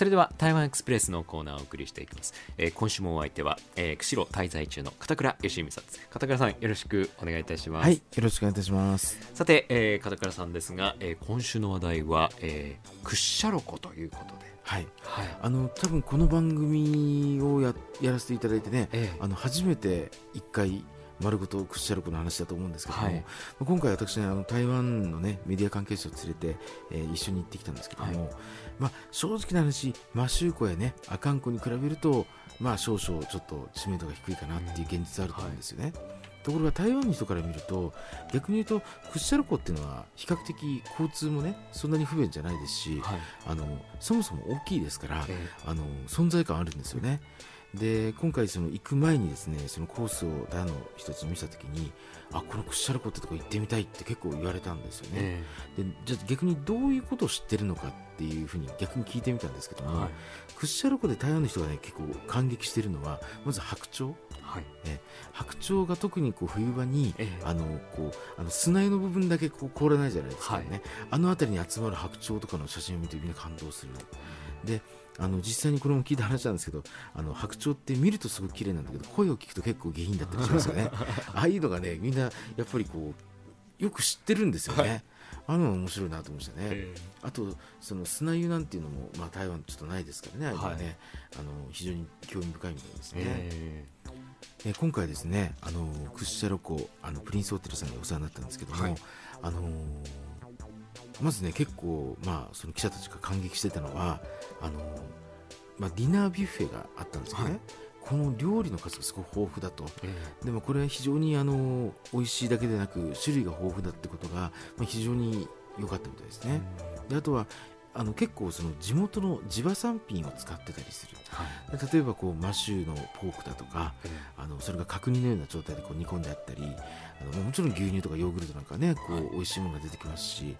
それでは台湾エクスプレスのコーナーをお送りしていきます、えー、今週もお相手は、えー、釧路滞在中の片倉義美さんです。片倉さんよろしくお願いいたします。はいよろしくお願いいたします。さて、えー、片倉さんですが、えー、今週の話題は、えー、クッシャロコということで。はい、はい、あの多分この番組をややらせていただいてね、ええ、あの初めて一回丸ごとクッシャロコの話だと思うんですけども、はい、今回私、ね、あの台湾の、ね、メディア関係者を連れて、えー、一緒に行ってきたんですけども、はい、まあ、正直な話、マシューコや、ね、アカンコに比べると、まあ、少々ちょっと知名度が低いかなっていう現実あると思うんですよね。はい。ところが台湾の人から見ると逆に言うとクッシャル湖っていうのは比較的交通もねそんなに不便じゃないですし、はい、あのそもそも大きいですから、えー、あの存在感あるんですよね。で今回その行く前にですねそのコースをダの一つ見せた時にあこのクッシャルコってとこ行ってみたいって結構言われたんですよね、えー、でじゃあ逆にどういうことを知ってるのかっていうふうに逆に聞いてみたんですけども、はい、クッシャルコで台湾の人がね結構感激しているのはまず白鳥。はい、え白鳥が特にこう冬場に、ええ、あのこうあの砂湯の部分だけこう凍らないじゃないですか。ね、はい、あの辺りに集まる白鳥とかの写真を見てみんな感動する。であの実際にこれも聞いた話なんですけどあの白鳥って見るとすごく綺麗なんだけど声を聞くと結構下品だったりしますよね。ああいうのがねみんなやっぱりこうよく知ってるんですよね。はいあの面白いなと思いましたね。あとその砂湯なんていうのもまあ台湾ちょっとないですからね、あれはね、あの非常に興味深いみたいですね。えー、今回ですね、あのクッシャロ湖あのプリンスホテルさんにお世話になったんですけども、はい、あのー、まずね結構まあその記者たちが感激してたのはあのまあディナービュッフェがあったんですよね。はいこの料理の数がすごく豊富だと、えー、でもこれは非常にあの美味しいだけでなく種類が豊富だってことが、まあ、非常に良かったみたいですね。であとはあの結構その地元の地場産品を使ってたりする、はい、例えばこうマシューのポークだとか、えー、あのそれが角煮のような状態でこう煮込んであったりあのもちろん牛乳とかヨーグルトなんかねこう美味しいものが出てきますし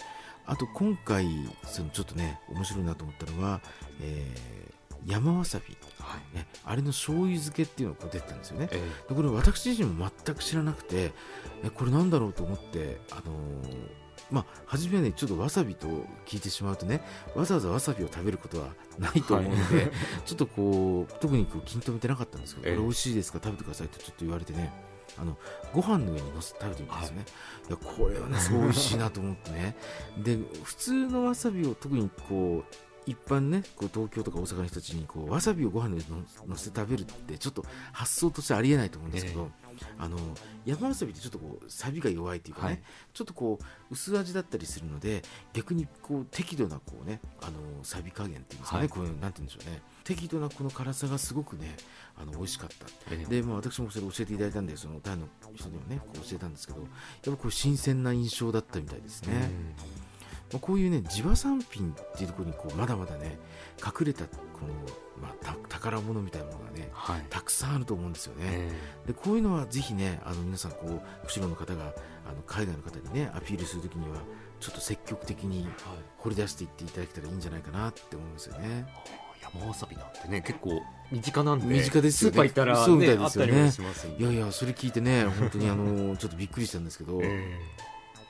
あと今回そのちょっとね面白いなと思ったのは、えー、山わさび、はい。ね、あれの醤油漬けっていうのが出てたんですよね、えー、でこれ私自身も全く知らなくてえこれなんだろうと思って、あのーまあ、初めはね、ちょっとわさびと聞いてしまうとね、わざわざわさびを食べることはないと思うので、はい、ちょっとこう、特にこう気に留めてなかったんですけど、これ美味しいですか、食べてくださいとちょっと言われてね、あのご飯の上にのせて食べてみたんですよね、はい、これはね、すごい美味しいなと思ってね、で普通のわさびを特にこう、一般ねこう東京とか大阪の人たちにこうわさびをご飯にのせて食べるってちょっと発想としてありえないと思うんですけど、あの山わさびってちょっとこうサビが弱いというかね、はい、ちょっとこう薄味だったりするので逆にこう適度なこうねあのサビ加減っていうんですかね、はい、こういうなんて言うんでしょうね。適度なこの辛さがすごくねあの美味しかった、えでまあ、私もそれ教えていただいたんでそのタイの人にもねこう教えたんですけどやっぱこう新鮮な印象だったみたいですね。まあ、こういうね地場産品っていうところにこうまだまだね隠れたこの、まあ、宝物みたいなものがね、はい、たくさんあると思うんですよね。えー、でこういうのはぜひねあの皆さんこう釧路の方があの海外の方にねアピールするときにはちょっと積極的に掘り出していっていただけたらいいんじゃないかなって思うんですよね。山わさびなんてね結構身近なんで身近ですよ、ね、スーパー行ったら、ね、そうみたいですよね。いやいやそれ聞いてね本当にあのちょっとびっくりしたんですけど、え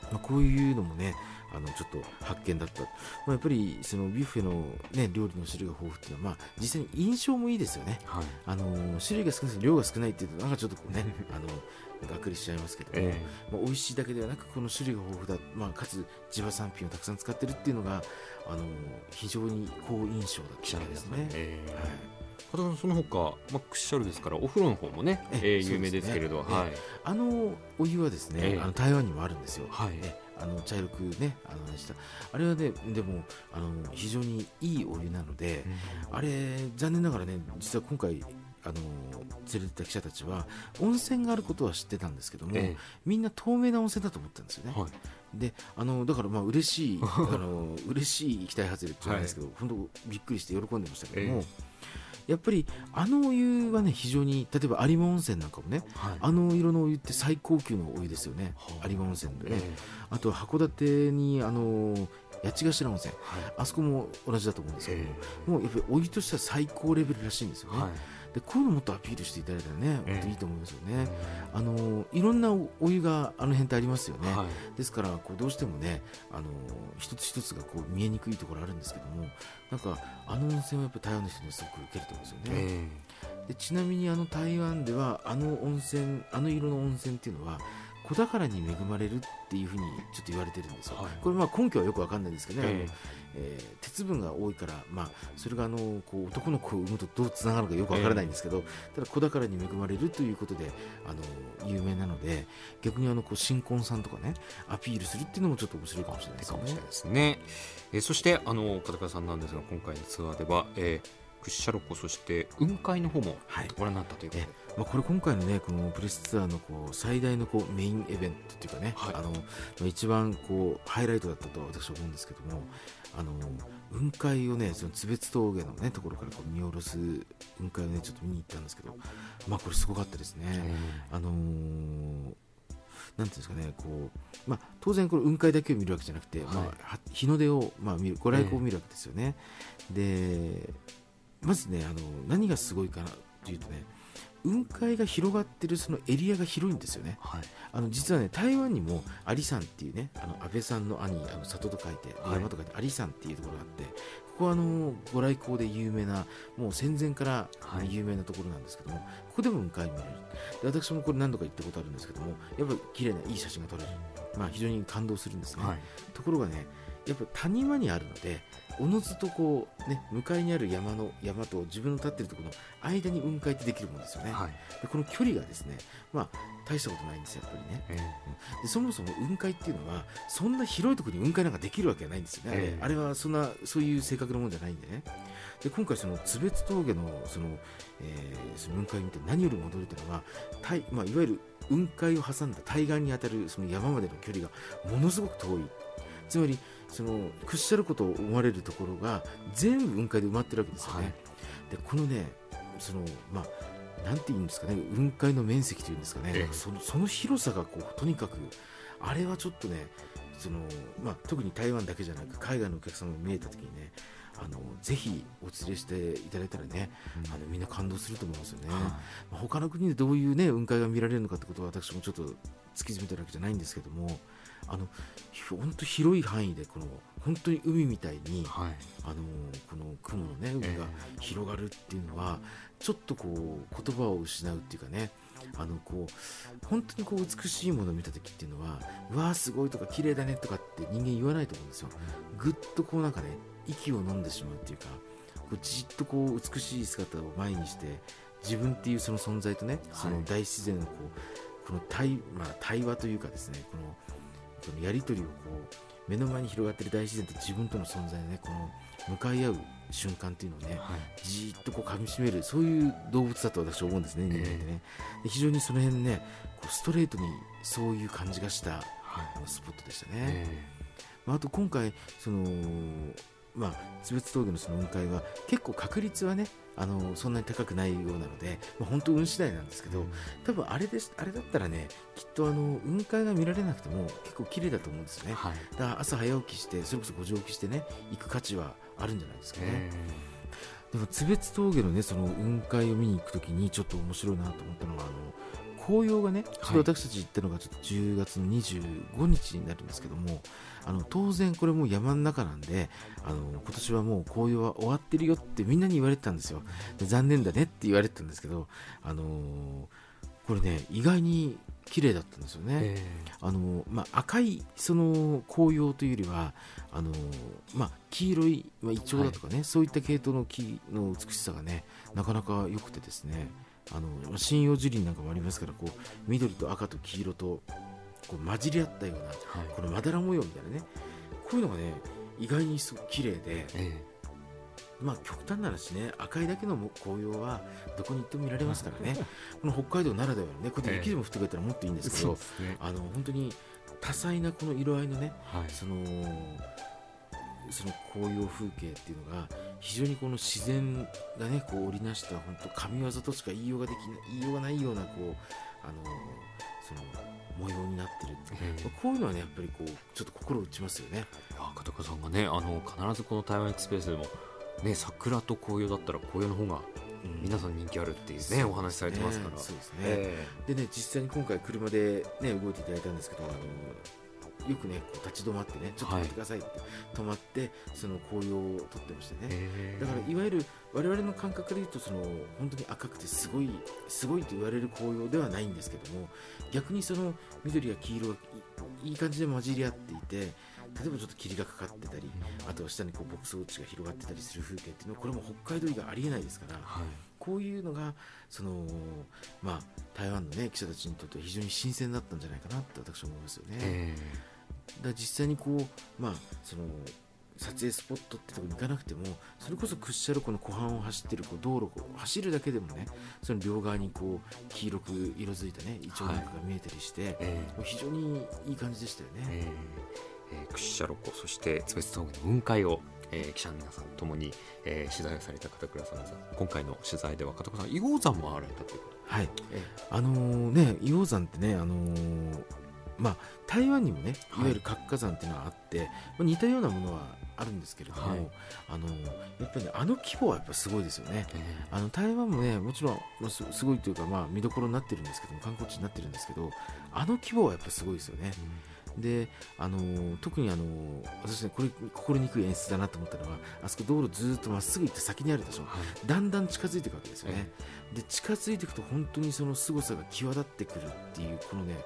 ー、まあ、こういうのもねあのちょっと発見だった、まあ、やっぱりそのビュッフェの、ね、料理の種類が豊富っていうのは、まあ、実際に印象もいいですよね、はい、あの種類が少ない量が少ないっていうとなんかちょっとこうねあのがっくりしちゃいますけども、えー、まあ、美味しいだけではなくこの種類が豊富だ、まあ、かつ地場産品をたくさん使ってるっていうのがあの非常に好印象だったですね。えー、はい。その他、まあ、クッシャルですからお風呂の方もね、ええー、有名ですけれど、ね、はい、あのお湯はですね、えー、あの台湾にもあるんですよ。はい、あの茶色くねあのした。あれはねでもあの非常にいいお湯なので、うん、あれ残念ながらね実は今回あの連れてた記者たちは温泉があることは知ってたんですけども、ええ、みんな透明な温泉だと思ったんですよね。はい、であのだからまあ嬉しいあの嬉しい期待外れって言うんですけど、はい、本当びっくりして喜んでましたけども。えやっぱりあのお湯はね非常に例えば有馬温泉なんかもね、はい、あの色のお湯って最高級のお湯ですよね、はあ、有馬温泉でね、えー、あと函館にあの八ヶ頭温泉、はい、あそこも同じだと思うんですけども、え。ー、もうやっぱりお湯としては最高レベルらしいんですよね。はいでこういうのもっとアピールしていただいたらね、えー、いいと思いますよね、あのいろんなお湯があの辺ってありますよね、はい、ですからこうどうしてもねあの一つ一つがこう見えにくいところあるんですけどもなんかあの温泉はやっぱ台湾の人にすごく受けると思うんですよね、えー、でちなみにあの台湾ではあの温泉あの色の温泉っていうのは子宝に恵まれるっていうふうにちょっと言われてるんですよ、はい、これまあ根拠はよくわかんないんですけどね、えー、えー、鉄分が多いから、まあ、それがあのこう男の子を産むとどうつながるかよくわからないんですけど、えー、ただ子宝に恵まれるということであの有名なので逆にあのこう新婚さんとかねアピールするっていうのもちょっと面白いかもしれないですね。ですね。えー、そしてあの片倉さんなんですが今回のツアーでは、えー屈斜路湖そして雲海の方もご覧になったということで、はいまあ、これ今回のねこのプレスツアーのこう最大のこうメインイベントというかね、はい、あの一番こうハイライトだったと私は思うんですけどもあの雲海をねその津別峠のねところからこう見下ろす雲海をねちょっと見に行ったんですけどまあこれすごかったですね。あのーなんていうんですかね、こうまあ、当然、これ雲海だけを見るわけじゃなくて、はい、まあ、日の出を、まあ、見るご来光を見るわけですよね。でまずねあの何がすごいかなというとね雲海が広がってるそのエリアが広いんですよね、はい、あの実はね台湾にもアリ山っていうねあの安倍さんの兄あの里と書いて、山と書いてアリ山っていうところがあってここはあのご来光で有名なもう戦前から有名なところなんですけども、はい、ここでも雲海見れる。で私もこれ何度か行ったことあるんですけどもやっぱり綺麗ないい写真が撮れる、まあ、非常に感動するんですね、はい、ところがねやっぱ谷間にあるのでおのずとこう、ね、向かいにある山の山と自分の立っているところの間に雲海ってできるもんですよね、はい、でこの距離がですね、まあ、大したことないんですよ、やっぱりね、えー、でそもそも雲海っていうのはそんな広いところに雲海なんかできるわけがないんですよね、えー、あれはそんなそういう性格のもんじゃないんでね。で今回その津別峠のその、えー、その雲海を見て何よりも驚いたのは、まあ、いわゆる雲海を挟んだ対岸に当たるその山までの距離がものすごく遠い。つまりその屈しゃることを思われるところが全部雲海で埋まってるわけですよね。はい、でこのねそのまあなんて言うんですかね雲海の面積というんですかね、ええ、そのその広さがこうとにかくあれはちょっとねその、まあ、特に台湾だけじゃなく海外のお客様が見えた時にねあのぜひお連れしていただいたらね、うん、あのみんな感動すると思いますよね、まあ、他の国でどういうね雲海が見られるのかってことは私もちょっと突き詰めてるわけじゃないんですけどもあの本当広い範囲でこの本当に海みたいに、はい、あのこの雲のね海が広がるっていうのは、えー、ちょっとこう言葉を失うっていうかねあのこう本当にこう美しいものを見た時っていうのはうわーすごいとか綺麗だねとかって人間言わないと思うんですよ。ぐっとこうなんかね息を飲んでしまうっていうかこうじっとこう美しい姿を前にして自分っていうその存在とね、その大自然のこうこの対,、まあ、対話というかですねこのこのやり取りをこう目の前に広がっている大自然と自分との存在でねこの向かい合う瞬間っていうのをね、はい、じっとこう噛みしめるそういう動物だと私は思うんですね人間ってね、えー、非常にその辺ねこうストレートにそういう感じがした、はい、スポットでしたね、えー、まあ、あと今回そのまあ、津別峠のその雲海は結構確率はねあのそんなに高くないようなので、まあ、本当運次第なんですけど、多分あれですあれだったらねきっとあの雲海が見られなくても結構綺麗だと思うんですよね、はい、だから朝早起きしてそれこそ5時起きしてね行く価値はあるんじゃないですかね。でも津別峠のねその雲海を見に行くときにちょっと面白いなと思ったのはあの紅葉がね、ちょっと私たち行ったのがちょっと10月の25日になるんですけども、あの当然これも山の中なんで、あの今年はもう紅葉は終わってるよってみんなに言われてたんですよ。で残念だねって言われてたんですけど、あのー、これね、意外に綺麗だったんですよね。あのまあ、赤いその紅葉というよりはあの、まあ、黄色い、まあ、イチョウだとかね、はい、そういった系統の木の美しさがねなかなか良くてですねあの針葉樹林なんかもありますからこう緑と赤と黄色とこう混じり合ったような、はい、このまだら模様みたいなねこういうのがね意外にすごく綺麗で、ええ、まあ極端な話ね赤いだけの紅葉はどこに行っても見られますからね。この北海道ならではのねこれで雪でも降ってくれたらもっといいんですけど、えね、あの本当に多彩なこの色合いのね、はい、そのその紅葉風景っていうのが非常にこの自然がねこう織りなした本当神業としか言いようができない言いようがないようなこうあのその模様になってる、うん、こういうのはねやっぱりこうちょっと心打ちますよね。片岡さんがねあの必ずこの台湾エクスプレスでもね桜と紅葉だったら紅葉の方が皆さん人気あるっていうね、お話されてますから。そうですね、えー、でね実際に今回車でね動いていただいたんですけどあのよくねこう立ち止まってねちょっと待ってくださいって、止まってその紅葉を撮ってましてね。だからいわゆる我々の感覚で言うとその本当に赤くてすごいすごいと言われる紅葉ではないんですけども逆にその緑や黄色がいい感じで混じり合っていて例えばちょっと霧がかかってたりあとは下にこう牧草地が広がってたりする風景っていうのはこれも北海道以外ありえないですから、はい、こういうのがその、まあ、台湾の、ね、記者たちにとっては非常に新鮮だったんじゃないかなって私は思いますよね。だ実際にこう、まあ、その撮影スポットってとこに行かなくてもそれこそ屈斜路湖の湖畔を走ってるこう道路を走るだけでもねその両側にこう黄色く色づいたねイチョウなんかが見えたりして、はい。えー、非常にいい感じでしたよね。えーえー、屈斜路湖そして津別峠の雲海を、えー、記者の皆さんともに、えー、取材をされた片倉さん。今回の取材では片倉さん硫黄山もあられたということはい、えー、あのー、ね硫黄山ってねあのーまあ、台湾にもねい。わゆる活火山っていうのはあって、はい、まあ、似たようなものはあるんですけれども、はい、あのやっぱり、ね、あの規模はやっぱすごいですよね、えー、あの台湾もねもちろんすすごいというか、まあ、見どころになってるんですけども観光地になってるんですけどあの規模はやっぱすごいですよね。うん。であの特にあの私ねこれ心にくい演出だなと思ったのはあそこ道路ずっとまっすぐ行って先にあるでしょ、はい、だんだん近づいていくわけですよね、で近づいていくと本当にその凄さが際立ってくるっていうこのね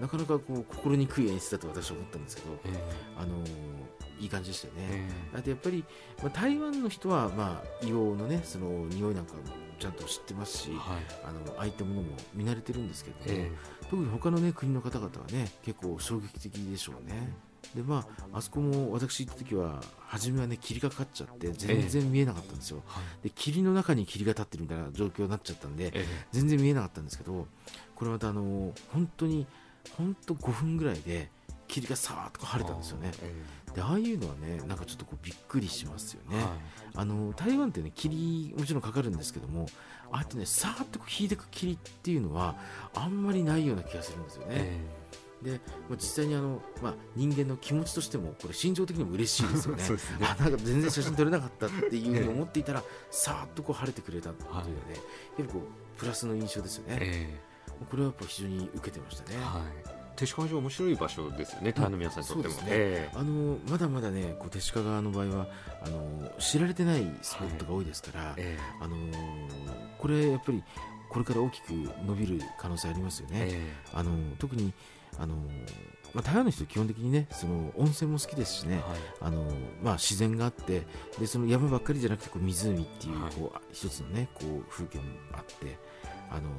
なかなかこう心にくい演出だと私は思ったんですけど、あのいい感じでしたよね、あとやっぱり、まあ、台湾の人は、まあ、硫黄のねその匂いなんかもちゃんと知ってますし、はい、あのああいったものも見慣れてるんですけど、えー、特に他の、ね、国の方々はね結構衝撃的でしょうね。でまあ、あそこも私行った時は初めはね霧がかかっちゃって全然見えなかったんですよ、えー、で霧の中に霧が立ってるみたいな状況になっちゃったんで、えー、全然見えなかったんですけどこれまたあの本当に本当5分ぐらいで霧がさーっと晴れたんですよね、でああいうのはねなんかちょっとこうびっくりしますよね、はい、あの台湾ってね霧もちろんかかるんですけどもあとねさーっと引いてく霧っていうのはあんまりないような気がするんですよね、えー、で、まあ、実際にあの、まあ、人間の気持ちとしてもこれ心情的にも嬉しいですよね。ね。あなんか全然写真撮れなかったっていうふうに思っていたら、さーっとこう晴れてくれたっていうのはね、やっぱりこうプラスの印象ですよね、えー、これはやっぱ非常に受けてましたね。はい。手鹿川面白い場所ですよね、台の皆さんにとっても、ね。えー、あのまだまだね、こう手鹿川の場合はあの知られてないスポットが多いですから、はい。えー、あのこれやっぱりこれから大きく伸びる可能性ありますよね。えー、あの特にあのまあ、台湾の人基本的にねその温泉も好きですしね、はい、あのまあ、自然があってでその山ばっかりじゃなくてこう湖っていうこう、はい、一つのねこう風景もあってあの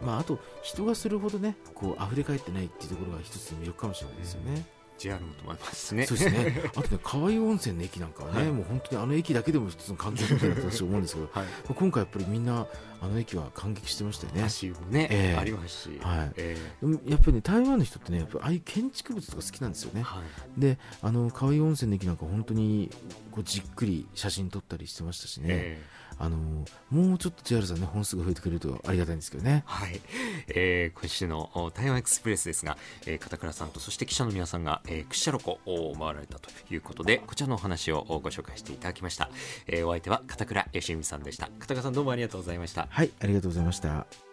まあ、あと人がするほどねこう溢れ返ってないっていうところが一つの魅力かもしれないですよね。JR も止まりますね。そうですね。あとね、河合温泉の駅なんかはね、はい、もう本当にあの駅だけでも一つの感動みたいな私思うんですけど、はい、今回やっぱりみんなあの駅は感激してましたよね。ね、えー、ありますし、はい。えー、やっぱりね、台湾の人ってね、やっぱああいう建築物とか好きなんですよね。はい、で、あの河合温泉の駅なんか本当にこうじっくり写真撮ったりしてましたしね。えーあのもうちょっと JR さんね本数が増えてくれるとありがたいんですけどね。はい、えー、今週の台湾エクスプレスですが、えー、片倉さんとそして記者の皆さんが、えー、屈斜路湖を回られたということでこちらのお話をご紹介していただきました。えー、お相手は片倉義美さんでした。片倉さんどうもありがとうございました。はい、ありがとうございました。